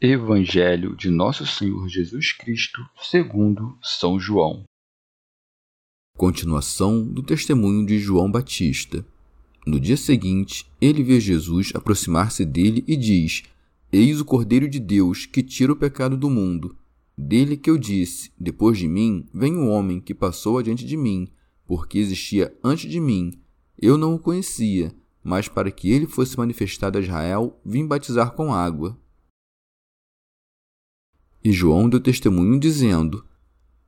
Evangelho de Nosso Senhor Jesus Cristo, segundo São João. Continuação do testemunho de João Batista. No dia seguinte, ele vê Jesus aproximar-se dele e diz: Eis o Cordeiro de Deus que tira o pecado do mundo. Dele que eu disse: Depois de mim vem o homem que passou adiante de mim, porque existia antes de mim. Eu não o conhecia, mas para que ele fosse manifestado a Israel, vim batizar com água. E João deu testemunho dizendo: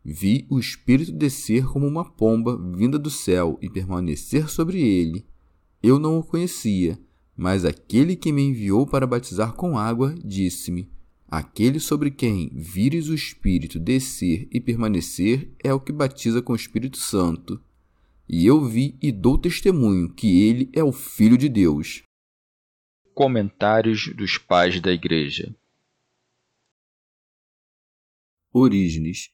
Vi o Espírito descer como uma pomba vinda do céu e permanecer sobre ele. Eu não o conhecia, mas aquele que me enviou para batizar com água disse-me: Aquele sobre quem vires o Espírito descer e permanecer é o que batiza com o Espírito Santo. E eu vi e dou testemunho que ele é o Filho de Deus. Comentários dos Pais da Igreja Orígenes.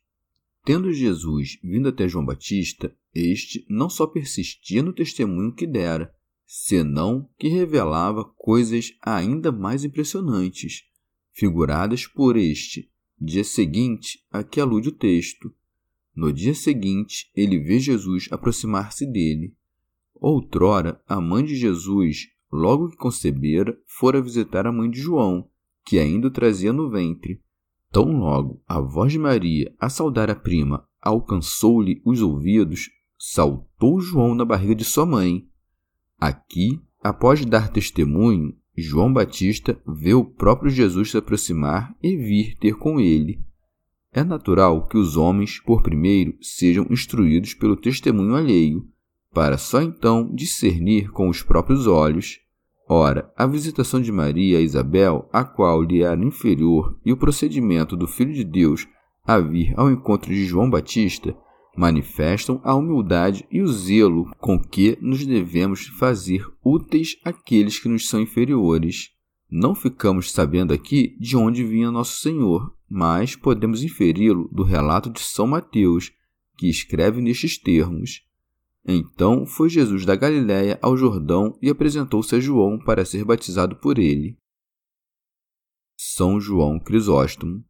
Tendo Jesus vindo até João Batista, este não só persistia no testemunho que dera, senão que revelava coisas ainda mais impressionantes, figuradas por este. Dia seguinte, a que alude o texto. No dia seguinte, ele vê Jesus aproximar-se dele. Outrora, a mãe de Jesus, logo que concebera, fora visitar a mãe de João, que ainda o trazia no ventre. Tão logo a voz de Maria, a saudar a prima, alcançou-lhe os ouvidos, saltou João na barriga de sua mãe. Aqui, após dar testemunho, João Batista vê o próprio Jesus se aproximar e vir ter com ele. É natural que os homens, por primeiro, sejam instruídos pelo testemunho alheio, para só então discernir com os próprios olhos Ora, a visitação de Maria a Isabel, a qual lhe era inferior, e o procedimento do Filho de Deus a vir ao encontro de João Batista manifestam a humildade e o zelo com que nos devemos fazer úteis àqueles que nos são inferiores. Não ficamos sabendo aqui de onde vinha nosso Senhor, mas podemos inferi-lo do relato de São Mateus, que escreve nestes termos: então foi Jesus da Galiléia ao Jordão e apresentou-se a João para ser batizado por ele. São João Crisóstomo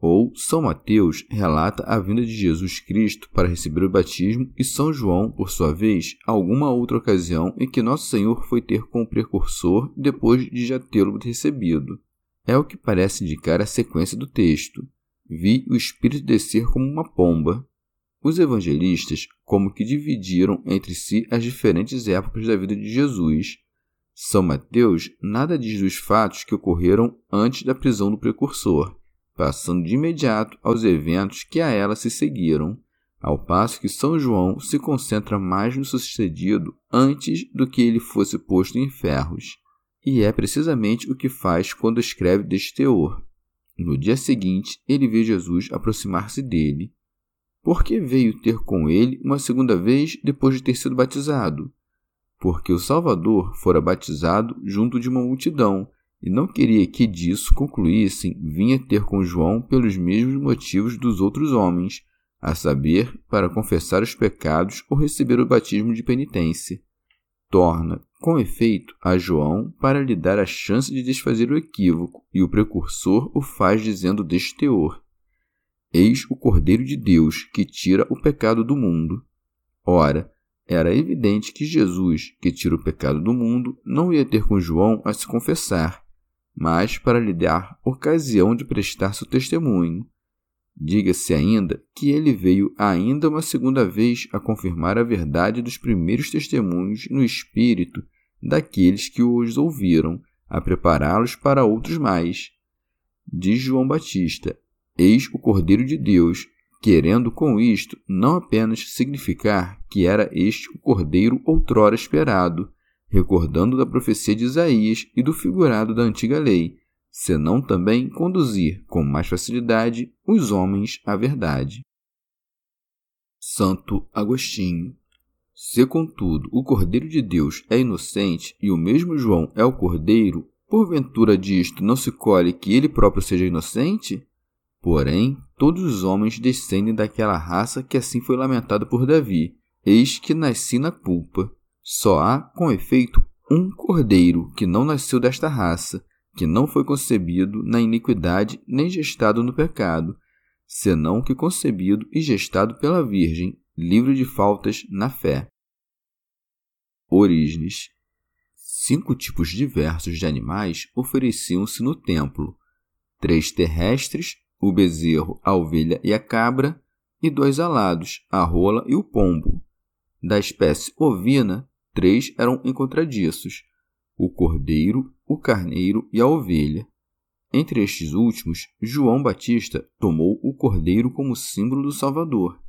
ou São Mateus relata a vinda de Jesus Cristo para receber o batismo e São João, por sua vez, alguma outra ocasião em que Nosso Senhor foi ter com o precursor depois de já tê-lo recebido. É o que parece indicar a sequência do texto. Vi o Espírito descer como uma pomba, os evangelistas como que dividiram entre si as diferentes épocas da vida de Jesus. São Mateus nada diz dos fatos que ocorreram antes da prisão do precursor, passando de imediato aos eventos que a ela se seguiram, ao passo que São João se concentra mais no sucedido antes do que ele fosse posto em ferros. E é precisamente o que faz quando escreve deste teor. No dia seguinte, ele vê Jesus aproximar-se dele por que veio ter com ele uma segunda vez depois de ter sido batizado? Porque o Salvador fora batizado junto de uma multidão e não queria que disso concluíssem vinha ter com João pelos mesmos motivos dos outros homens, a saber, para confessar os pecados ou receber o batismo de penitência. Torna, com efeito, a João para lhe dar a chance de desfazer o equívoco, e o precursor o faz dizendo deste teor: Eis o Cordeiro de Deus que tira o pecado do mundo. Ora, era evidente que Jesus, que tira o pecado do mundo, não ia ter com João a se confessar, mas para lhe dar ocasião de prestar seu testemunho. Diga-se ainda que ele veio ainda uma segunda vez a confirmar a verdade dos primeiros testemunhos no espírito daqueles que os ouviram, a prepará-los para outros mais. Diz João Batista: Eis o Cordeiro de Deus, querendo com isto não apenas significar que era este o Cordeiro outrora esperado, recordando da profecia de Isaías e do figurado da antiga lei, senão também conduzir com mais facilidade os homens à verdade. Santo Agostinho. Se, contudo, o Cordeiro de Deus é inocente e o mesmo João é o Cordeiro, porventura disto não se colhe que ele próprio seja inocente? Porém, todos os homens descendem daquela raça que assim foi lamentada por Davi. Eis que nasci na culpa. Só há, com efeito, um cordeiro que não nasceu desta raça, que não foi concebido na iniquidade nem gestado no pecado, senão que concebido e gestado pela Virgem, livre de faltas na fé. Orígenes. Cinco tipos diversos de animais ofereciam-se no templo: três terrestres, o bezerro, a ovelha e a cabra, e dois alados, a rola e o pombo. Da espécie ovina, três eram encontradiços: o cordeiro, o carneiro e a ovelha. Entre estes últimos, João Batista tomou o cordeiro como símbolo do Salvador,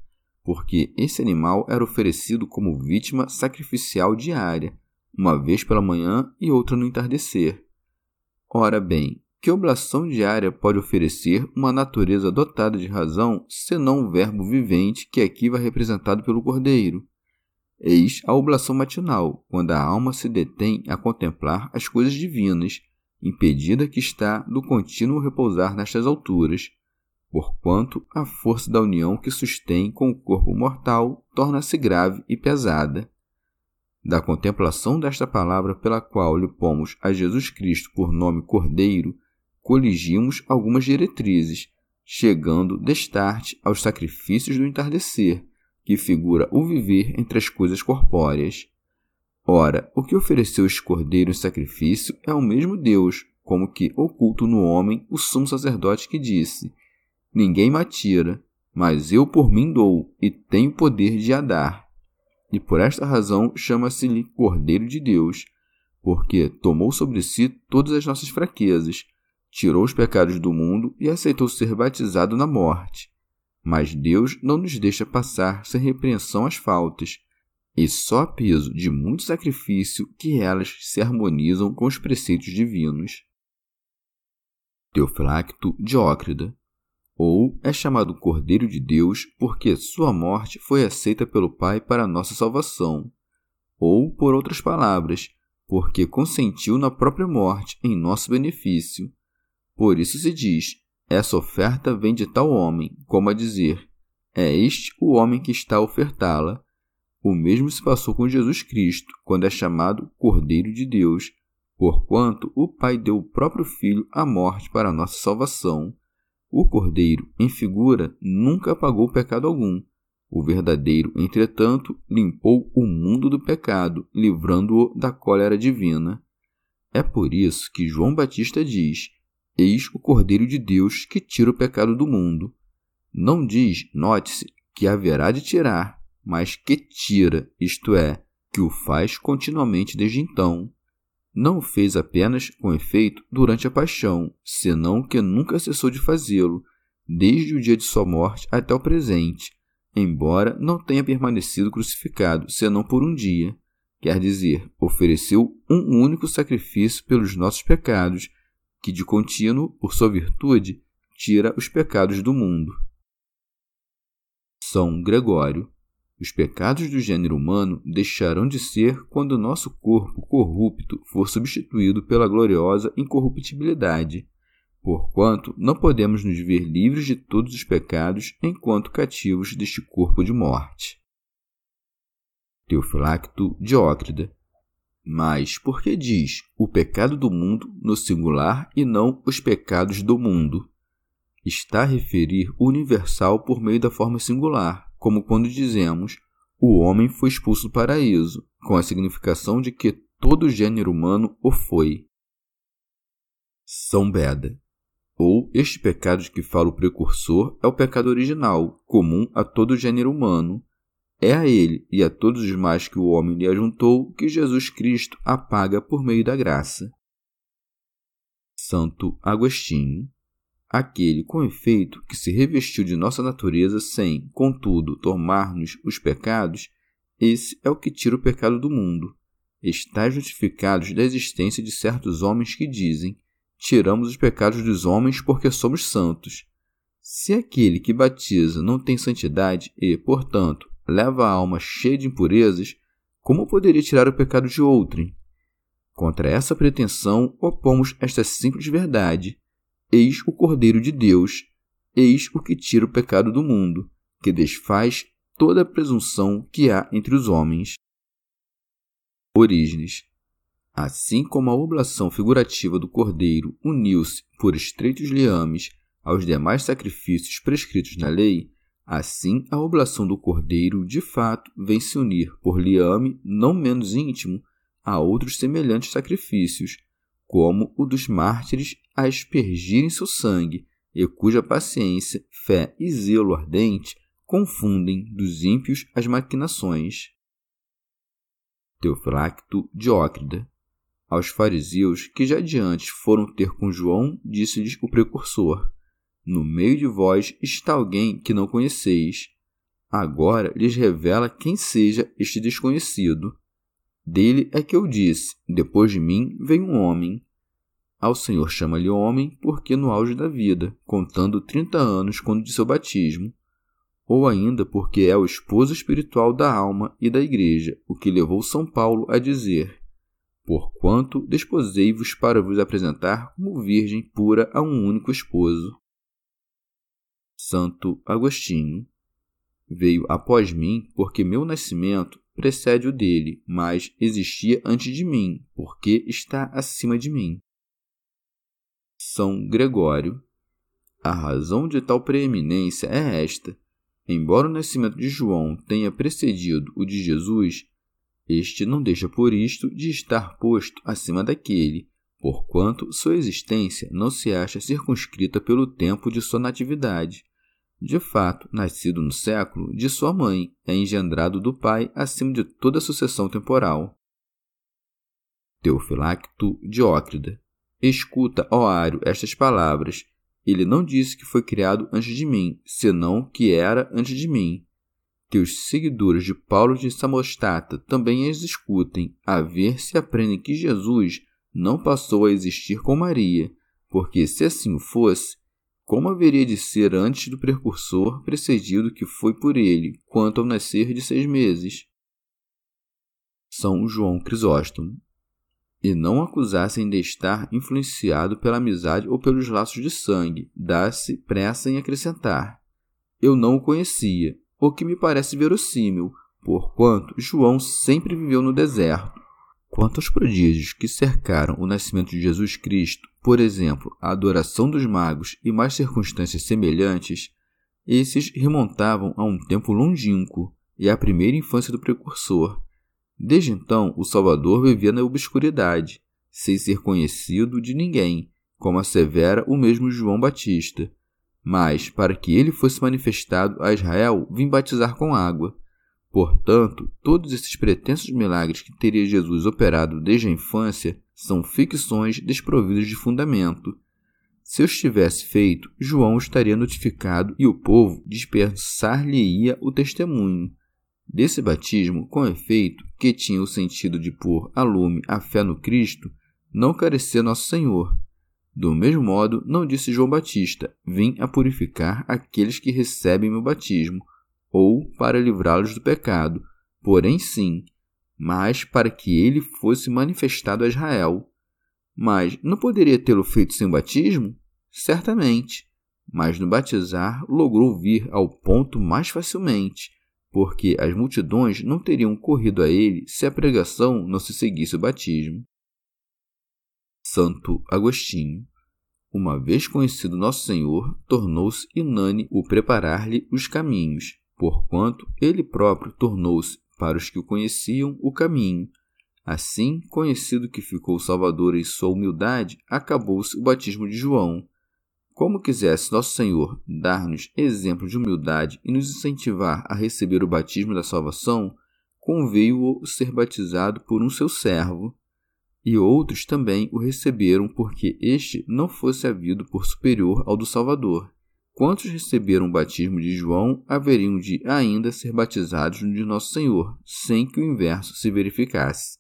porque esse animal era oferecido como vítima sacrificial diária, uma vez pela manhã e outra no entardecer. Ora bem, que oblação diária pode oferecer uma natureza dotada de razão, senão o verbo vivente que aqui vai representado pelo cordeiro? Eis a oblação matinal, quando a alma se detém a contemplar as coisas divinas, impedida que está do contínuo repousar nestas alturas, porquanto a força da união que sustém com o corpo mortal torna-se grave e pesada. Da contemplação desta palavra pela qual lhe pomos a Jesus Cristo por nome Cordeiro, coligimos algumas diretrizes, chegando destarte aos sacrifícios do entardecer, que figura o viver entre as coisas corpóreas. Ora, o que ofereceu este cordeiro em sacrifício é o mesmo Deus, como que oculto no homem o sumo sacerdote que disse: Ninguém me atira, mas eu por mim dou, e tenho poder de a dar. E por esta razão chama-se-lhe Cordeiro de Deus, porque tomou sobre si todas as nossas fraquezas, tirou os pecados do mundo e aceitou ser batizado na morte mas Deus não nos deixa passar sem repreensão as faltas, e só a peso de muito sacrifício que elas se harmonizam com os preceitos divinos. Teofilacto Diócrida ou é chamado Cordeiro de Deus porque sua morte foi aceita pelo Pai para nossa salvação, ou, por outras palavras, porque consentiu na própria morte em nosso benefício. Por isso se diz: essa oferta vem de tal homem, como a dizer: é este o homem que está a ofertá-la. O mesmo se passou com Jesus Cristo, quando é chamado Cordeiro de Deus, porquanto o Pai deu o próprio Filho à morte para a nossa salvação. O Cordeiro, em figura, nunca apagou pecado algum. O verdadeiro, entretanto, limpou o mundo do pecado, livrando-o da cólera divina. É por isso que João Batista diz: Eis o Cordeiro de Deus que tira o pecado do mundo. Não diz, note-se, que haverá de tirar, mas que tira, isto é, que o faz continuamente desde então. Não o fez apenas com efeito durante a paixão, senão que nunca cessou de fazê-lo, desde o dia de sua morte até o presente, embora não tenha permanecido crucificado senão por um dia. Quer dizer, ofereceu um único sacrifício pelos nossos pecados que de contínuo, por sua virtude, tira os pecados do mundo. São Gregório. Os pecados do gênero humano deixarão de ser quando nosso corpo corrupto for substituído pela gloriosa incorruptibilidade, porquanto não podemos nos ver livres de todos os pecados enquanto cativos deste corpo de morte. Teofilacto Diócrida mas por que diz o pecado do mundo no singular e não os pecados do mundo? Está a referir o universal por meio da forma singular, como quando dizemos o homem foi expulso do paraíso, com a significação de que todo gênero humano o foi. São Beda. Ou este pecado de que fala o precursor é o pecado original, comum a todo gênero humano. É a ele e a todos os mais que o homem lhe ajuntou que Jesus Cristo apaga por meio da graça. Santo Agostinho aquele com efeito que se revestiu de nossa natureza sem, contudo, tomar-nos os pecados, esse é o que tira o pecado do mundo. Está justificados da existência de certos homens que dizem: tiramos os pecados dos homens porque somos santos. Se aquele que batiza não tem santidade e, portanto, leva a alma cheia de impurezas, como poderia tirar o pecado de outrem? Contra essa pretensão opomos esta simples verdade Eis o Cordeiro de Deus, eis o que tira o pecado do mundo, que desfaz toda a presunção que há entre os homens. Orígenes. Assim como a oblação figurativa do Cordeiro uniu-se por estreitos liames aos demais sacrifícios prescritos na lei, assim a oblação do Cordeiro de fato vem se unir por liame não menos íntimo a outros semelhantes sacrifícios, como o dos mártires a aspergirem seu sangue, e cuja paciência, fé e zelo ardente confundem dos ímpios as maquinações. Teofracto Diócrida. Aos fariseus que já adiante foram ter com João, disse-lhes o precursor: No meio de vós está alguém que não conheceis. Agora lhes revela quem seja este desconhecido. Dele é que eu disse: Depois de mim vem um homem. Ao Senhor chama-lhe homem, porque no auge da vida, contando trinta anos quando de seu batismo, ou ainda porque é o esposo espiritual da alma e da igreja, o que levou São Paulo a dizer: Porquanto desposei-vos para vos apresentar como virgem pura a um único esposo. Santo Agostinho veio após mim, porque meu nascimento precede o dele, mas existia antes de mim, porque está acima de mim. São Gregório. A razão de tal preeminência é esta: embora o nascimento de João tenha precedido o de Jesus, este não deixa por isto de estar posto acima daquele, porquanto sua existência não se acha circunscrita pelo tempo de sua natividade de fato, nascido no século de sua mãe, é engendrado do pai acima de toda sucessão temporal. Teofilacto Diócrida. Escuta, ó Ário, estas palavras. Ele não disse que foi criado antes de mim, senão que era antes de mim. Que os seguidores de Paulo de Samostata também as escutem, a ver se aprendem que Jesus não passou a existir com Maria, porque se assim fosse, como haveria de ser antes do precursor precedido que foi por ele, quanto ao nascer de seis meses? São João Crisóstomo. E não acusassem de estar influenciado pela amizade ou pelos laços de sangue, dá-se pressa em acrescentar. Eu não o conhecia, o que me parece verossímil, porquanto João sempre viveu no deserto, Quanto aos prodígios que cercaram o nascimento de Jesus Cristo, por exemplo, a adoração dos magos e mais circunstâncias semelhantes, esses remontavam a um tempo longínquo e à primeira infância do precursor. Desde então, o Salvador vivia na obscuridade, sem ser conhecido de ninguém, como assevera o mesmo João Batista. Mas, para que ele fosse manifestado a Israel, vim batizar com água. Portanto, todos esses pretensos milagres que teria Jesus operado desde a infância são ficções desprovidas de fundamento. Se os tivesse feito, João estaria notificado e o povo dispensar-lhe-ia o testemunho. Desse batismo, com efeito, que tinha o sentido de pôr a lume a fé no Cristo, não carecia Nosso Senhor. Do mesmo modo, não disse João Batista: Vim a purificar aqueles que recebem meu batismo, ou para livrá-los do pecado, porém sim, mas para que ele fosse manifestado a Israel. Mas não poderia tê-lo feito sem batismo? Certamente. Mas no batizar logrou vir ao ponto mais facilmente, porque as multidões não teriam corrido a ele se a pregação não se seguisse o batismo. Santo Agostinho. Uma vez conhecido Nosso Senhor, tornou-se inane o preparar-lhe os caminhos, porquanto ele próprio tornou-se, para os que o conheciam, o caminho. Assim, conhecido que ficou o Salvador em sua humildade, acabou-se o batismo de João. Como quisesse Nosso Senhor dar-nos exemplo de humildade e nos incentivar a receber o batismo da salvação, conveio-o ser batizado por um seu servo. E outros também o receberam porque este não fosse havido por superior ao do Salvador. Quantos receberam o batismo de João haveriam de ainda ser batizados no de Nosso Senhor, sem que o inverso se verificasse.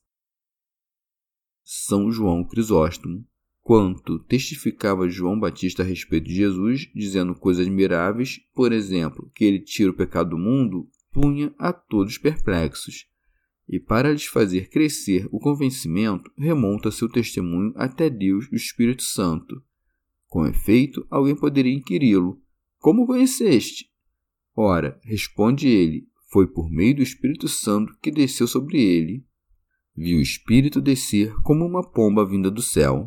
São João Crisóstomo, quanto testificava João Batista a respeito de Jesus, dizendo coisas admiráveis, por exemplo, que ele tira o pecado do mundo, punha a todos perplexos. E para lhes fazer crescer o convencimento, remonta seu testemunho até Deus e o Espírito Santo. Com efeito, alguém poderia inquiri-lo: Como conheceste? Ora, responde ele: Foi por meio do Espírito Santo que desceu sobre ele viu o Espírito descer como uma pomba vinda do céu.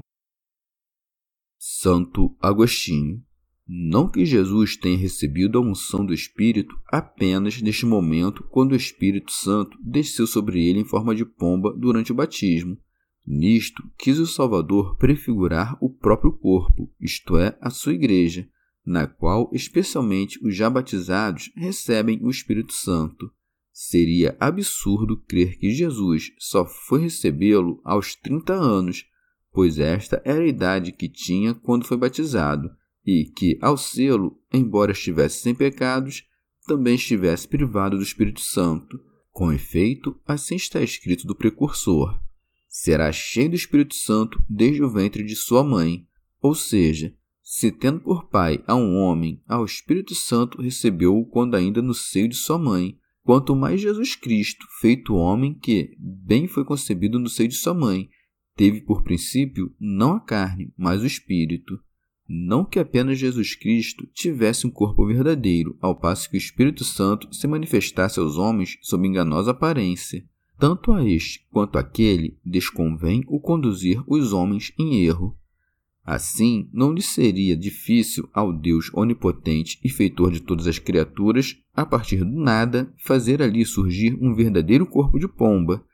Santo Agostinho. Não que Jesus tenha recebido a unção do Espírito apenas neste momento, quando o Espírito Santo desceu sobre ele em forma de pomba durante o batismo. Nisto, quis o Salvador prefigurar o próprio corpo, isto é, a sua Igreja, na qual especialmente os já batizados recebem o Espírito Santo. Seria absurdo crer que Jesus só foi recebê-lo aos 30 anos, pois esta era a idade que tinha quando foi batizado, e que, ao sê-lo, embora estivesse sem pecados, também estivesse privado do Espírito Santo. Com efeito, assim está escrito do precursor: será cheio do Espírito Santo desde o ventre de sua mãe. Ou seja, se tendo por pai a um homem, ao Espírito Santo recebeu-o quando ainda no seio de sua mãe quanto mais Jesus Cristo, feito homem que, bem foi concebido no seio de sua mãe, teve por princípio não a carne, mas o espírito. Não que apenas Jesus Cristo tivesse um corpo verdadeiro, ao passo que o Espírito Santo se manifestasse aos homens sob enganosa aparência. Tanto a este quanto àquele desconvém o conduzir os homens em erro, Assim, não lhe seria difícil ao Deus onipotente e feitor de todas as criaturas, a partir do nada, fazer ali surgir um verdadeiro corpo de pomba,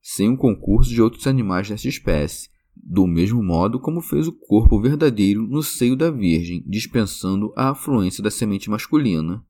sem o concurso de outros animais dessa espécie, do mesmo modo como fez o corpo verdadeiro no seio da Virgem, dispensando a afluência da semente masculina.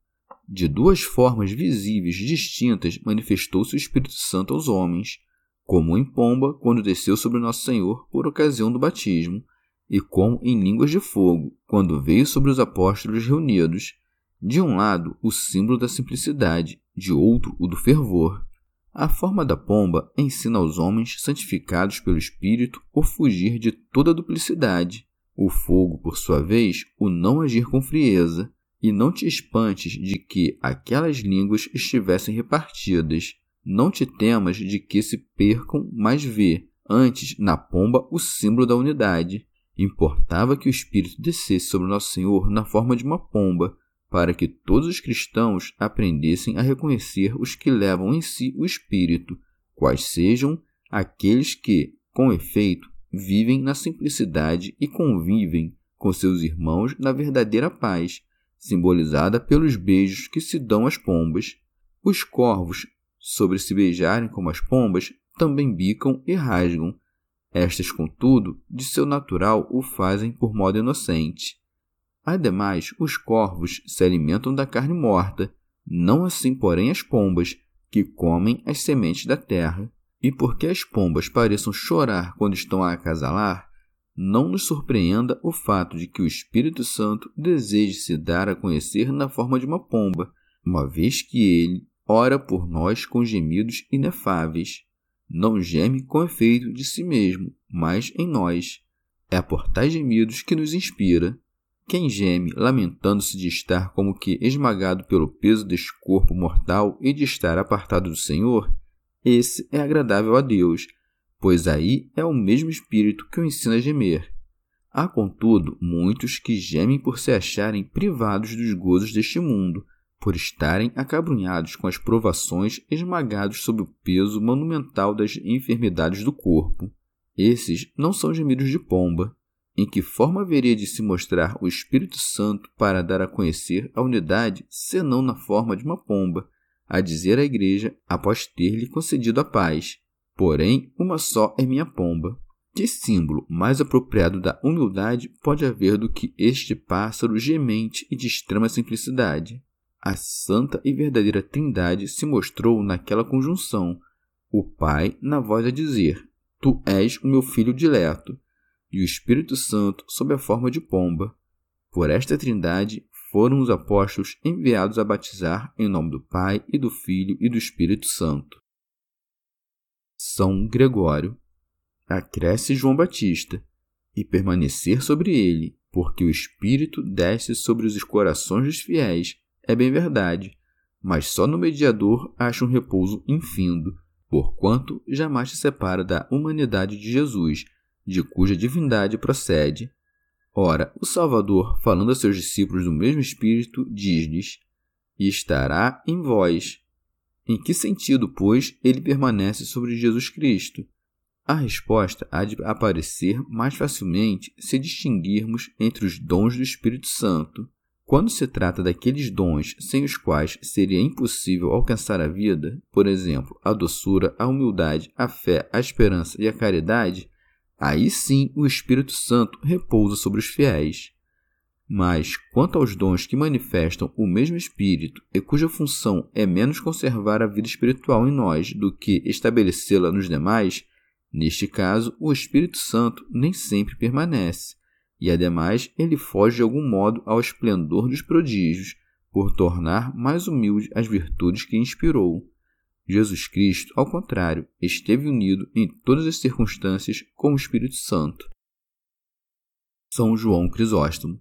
De duas formas visíveis distintas manifestou-se o Espírito Santo aos homens, como em pomba, quando desceu sobre Nosso Senhor por ocasião do batismo, e como em línguas de fogo, quando veio sobre os apóstolos reunidos, de um lado o símbolo da simplicidade, de outro o do fervor. A forma da pomba ensina aos homens santificados pelo Espírito o fugir de toda duplicidade. O fogo, por sua vez, o não agir com frieza, e não te espantes de que aquelas línguas estivessem repartidas. Não te temas de que se percam, mas vê, antes, na pomba, o símbolo da unidade. Importava que o Espírito descesse sobre Nosso Senhor na forma de uma pomba, para que todos os cristãos aprendessem a reconhecer os que levam em si o Espírito, quais sejam aqueles que, com efeito, vivem na simplicidade e convivem com seus irmãos na verdadeira paz, simbolizada pelos beijos que se dão às pombas. Os corvos, sobre se beijarem como as pombas, também bicam e rasgam, estas, contudo, de seu natural o fazem por modo inocente. Ademais, os corvos se alimentam da carne morta, não assim, porém, as pombas, que comem as sementes da terra. E porque as pombas pareçam chorar quando estão a acasalar, não nos surpreenda o fato de que o Espírito Santo deseje se dar a conhecer na forma de uma pomba, uma vez que ele ora por nós com gemidos inefáveis não geme com efeito de si mesmo, mas em nós. É por tais gemidos que nos inspira. Quem geme, lamentando-se de estar como que esmagado pelo peso deste corpo mortal e de estar apartado do Senhor, esse é agradável a Deus, pois aí é o mesmo Espírito que o ensina a gemer. Há, contudo, muitos que gemem por se acharem privados dos gozos deste mundo, por estarem acabrunhados com as provações, esmagados sob o peso monumental das enfermidades do corpo. Esses não são gemidos de pomba. Em que forma haveria de se mostrar o Espírito Santo para dar a conhecer a unidade, senão na forma de uma pomba, a dizer à Igreja após ter-lhe concedido a paz? porém uma só é minha pomba. Que símbolo mais apropriado da humildade pode haver do que este pássaro gemente e de extrema simplicidade? A santa e verdadeira Trindade se mostrou naquela conjunção, o Pai na voz a dizer: Tu és o meu filho dileto, e o Espírito Santo sob a forma de pomba. Por esta Trindade foram os apóstolos enviados a batizar em nome do Pai e do Filho e do Espírito Santo. São Gregório. Acresce João Batista, e permanecer sobre ele, porque o Espírito desce sobre os corações dos fiéis, é bem verdade, mas só no mediador acha um repouso infindo, porquanto jamais se separa da humanidade de Jesus, de cuja divindade procede. Ora, o Salvador, falando a seus discípulos do mesmo Espírito, diz-lhes: E estará em vós. Em que sentido, pois, ele permanece sobre Jesus Cristo? A resposta há de aparecer mais facilmente se distinguirmos entre os dons do Espírito Santo. Quando se trata daqueles dons sem os quais seria impossível alcançar a vida, por exemplo, a doçura, a humildade, a fé, a esperança e a caridade, aí sim o Espírito Santo repousa sobre os fiéis. Mas, quanto aos dons que manifestam o mesmo Espírito e cuja função é menos conservar a vida espiritual em nós do que estabelecê-la nos demais, Neste caso, o Espírito Santo nem sempre permanece, e ademais ele foge de algum modo ao esplendor dos prodígios, por tornar mais humilde as virtudes que inspirou. Jesus Cristo, ao contrário, esteve unido em todas as circunstâncias com o Espírito Santo. São João Crisóstomo.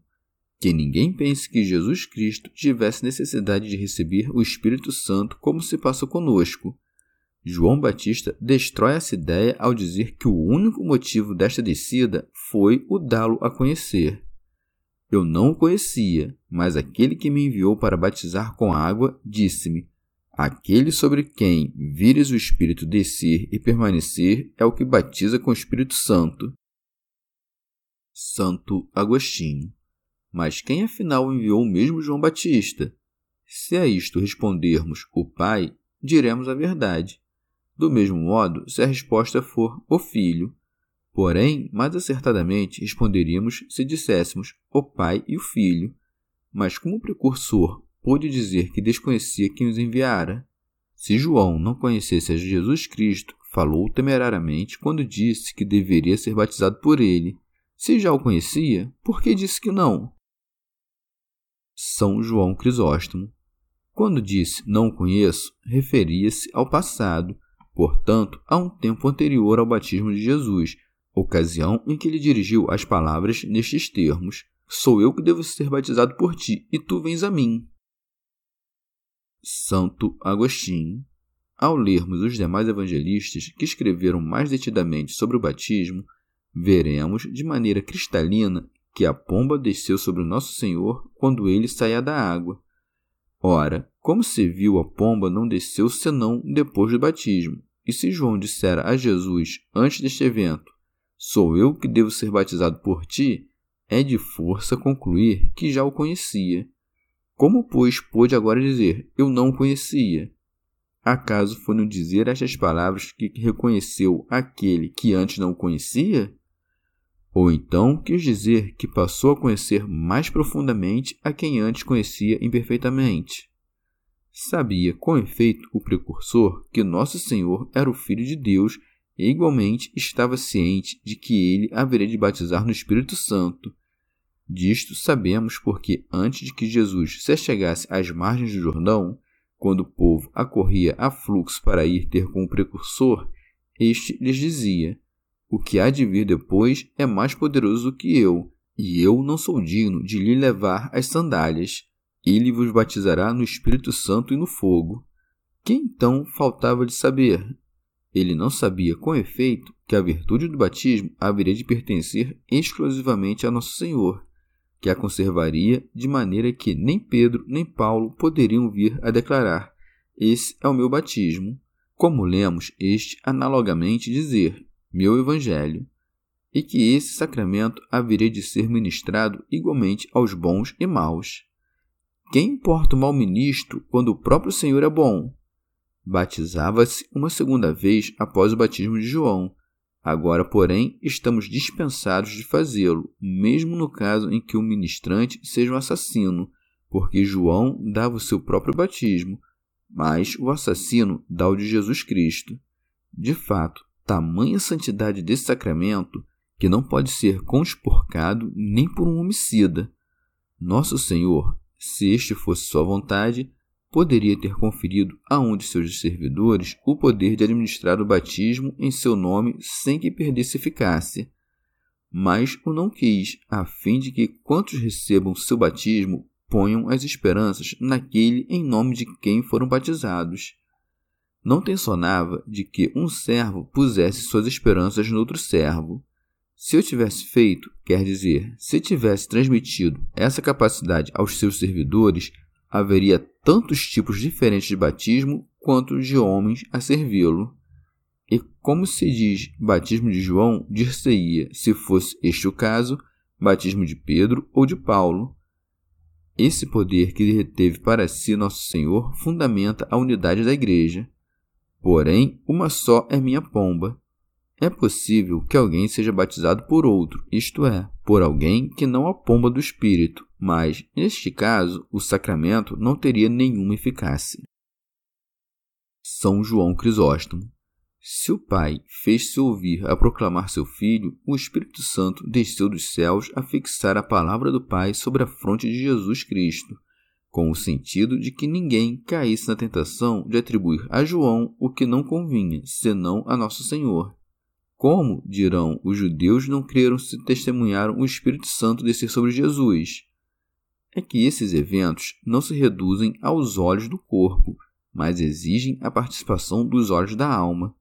Que ninguém pense que Jesus Cristo tivesse necessidade de receber o Espírito Santo como se passa conosco João Batista destrói essa ideia ao dizer que o único motivo desta descida foi o dá-lo a conhecer. Eu não o conhecia, mas aquele que me enviou para batizar com água disse-me: Aquele sobre quem vires o Espírito descer e permanecer é o que batiza com o Espírito Santo. Santo Agostinho. Mas quem afinal enviou o mesmo João Batista? Se a isto respondermos o Pai, diremos a verdade do mesmo modo, se a resposta for o filho. Porém, mais acertadamente responderíamos se disséssemos o pai e o filho. Mas como o precursor pôde dizer que desconhecia quem os enviara? Se João não conhecesse a Jesus Cristo, falou temerariamente quando disse que deveria ser batizado por ele. Se já o conhecia, por que disse que não? São João Crisóstomo. Quando disse não o conheço, referia-se ao passado, portanto, a um tempo anterior ao batismo de Jesus, ocasião em que ele dirigiu as palavras nestes termos: Sou eu que devo ser batizado por ti, e tu vens a mim. Santo Agostinho. Ao lermos os demais evangelistas que escreveram mais detidamente sobre o batismo, veremos de maneira cristalina que a pomba desceu sobre o Nosso Senhor quando ele saía da água. Ora, como se viu, a pomba não desceu senão depois do batismo, e se João dissera a Jesus antes deste evento: Sou eu que devo ser batizado por ti, é de força concluir que já o conhecia. Como, pois, pôde agora dizer: Eu não o conhecia? Acaso foi no dizer estas palavras que reconheceu aquele que antes não o conhecia? Ou então quis dizer que passou a conhecer mais profundamente a quem antes conhecia imperfeitamente? Sabia, com efeito, o precursor que Nosso Senhor era o Filho de Deus e igualmente estava ciente de que ele haveria de batizar no Espírito Santo. Disto sabemos porque, antes de que Jesus se chegasse às margens do Jordão, quando o povo acorria a fluxo para ir ter com o precursor, este lhes dizia: O que há de vir depois é mais poderoso do que eu, e eu não sou digno de lhe levar as sandálias. Ele vos batizará no Espírito Santo e no fogo. Que então faltava de saber? Ele não sabia, com efeito, que a virtude do batismo haveria de pertencer exclusivamente a Nosso Senhor, que a conservaria de maneira que nem Pedro nem Paulo poderiam vir a declarar: Esse é o meu batismo. Como lemos este analogamente dizer: Meu Evangelho. E que esse sacramento haveria de ser ministrado igualmente aos bons e maus. Quem importa o mau ministro quando o próprio Senhor é bom? batizava-se uma segunda vez após o batismo de João. Agora, porém, estamos dispensados de fazê-lo, mesmo no caso em que o ministrante seja um assassino, porque João dava o seu próprio batismo, mas o assassino dá o de Jesus Cristo. De fato, tamanha santidade desse sacramento que não pode ser conspurcado nem por um homicida. Nosso Senhor, se este fosse sua vontade, poderia ter conferido a um de seus servidores o poder de administrar o batismo em seu nome sem que perdesse eficácia. Mas o não quis, a fim de que quantos recebam seu batismo ponham as esperanças naquele em nome de quem foram batizados. Não tensionava de que um servo pusesse suas esperanças no outro servo. Se eu tivesse feito, quer dizer, se tivesse transmitido essa capacidade aos seus servidores, haveria tantos tipos diferentes de batismo quanto de homens a servi-lo. E como se diz batismo de João, dir-se-ia, se fosse este o caso, batismo de Pedro ou de Paulo. Esse poder que reteve para si Nosso Senhor fundamenta a unidade da Igreja. Porém, uma só é minha pomba. É possível que alguém seja batizado por outro, isto é, por alguém que não a pomba do Espírito, mas, neste caso, o sacramento não teria nenhuma eficácia. São João Crisóstomo se o Pai fez-se ouvir a proclamar seu Filho, o Espírito Santo desceu dos céus a fixar a palavra do Pai sobre a fronte de Jesus Cristo, com o sentido de que ninguém caísse na tentação de atribuir a João o que não convinha, senão a Nosso Senhor. Como, dirão, os judeus não creram se testemunharam o Espírito Santo descer sobre Jesus? É que esses eventos não se reduzem aos olhos do corpo, mas exigem a participação dos olhos da alma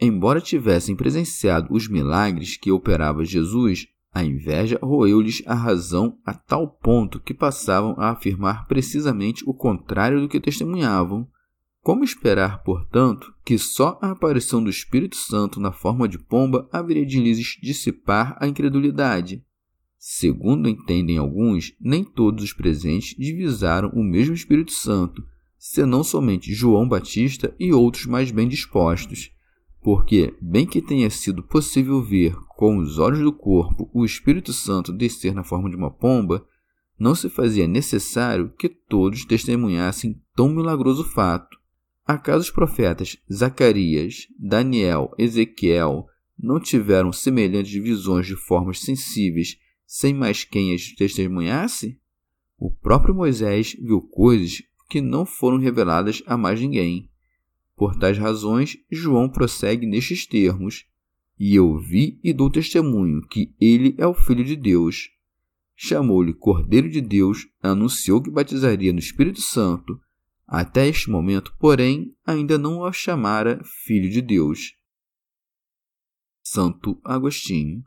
Embora tivessem presenciado os milagres que operava Jesus, a inveja roeu-lhes a razão a tal ponto que passavam a afirmar precisamente o contrário do que testemunhavam. Como esperar, portanto, que só a aparição do Espírito Santo na forma de pomba haveria de lhes dissipar a incredulidade? Segundo entendem alguns, nem todos os presentes divisaram o mesmo Espírito Santo, senão somente João Batista e outros mais bem dispostos porque, bem que tenha sido possível ver com os olhos do corpo o Espírito Santo descer na forma de uma pomba, não se fazia necessário que todos testemunhassem tão milagroso fato. Acaso os profetas Zacarias, Daniel, Ezequiel não tiveram semelhantes visões de formas sensíveis sem mais quem as testemunhasse? O próprio Moisés viu coisas que não foram reveladas a mais ninguém. Por tais razões, João prossegue nestes termos: E eu vi e dou testemunho que ele é o Filho de Deus. Chamou-lhe Cordeiro de Deus, anunciou que batizaria no Espírito Santo. Até este momento, porém, ainda não o chamara Filho de Deus. Santo Agostinho.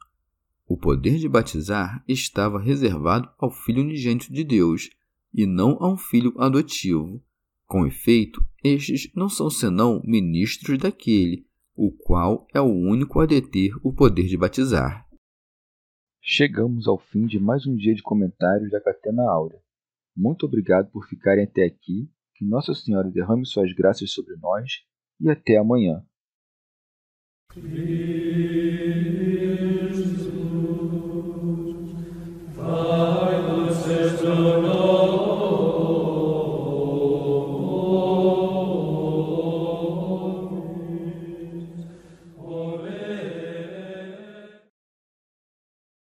O poder de batizar estava reservado ao Filho unigênito de Deus, e não a um filho adotivo. Com efeito, estes não são senão ministros daquele, o qual é o único a deter o poder de batizar. Chegamos ao fim de mais um dia de comentários da Catena Áurea. Muito obrigado por ficarem até aqui, que Nossa Senhora derrame suas graças sobre nós e até amanhã.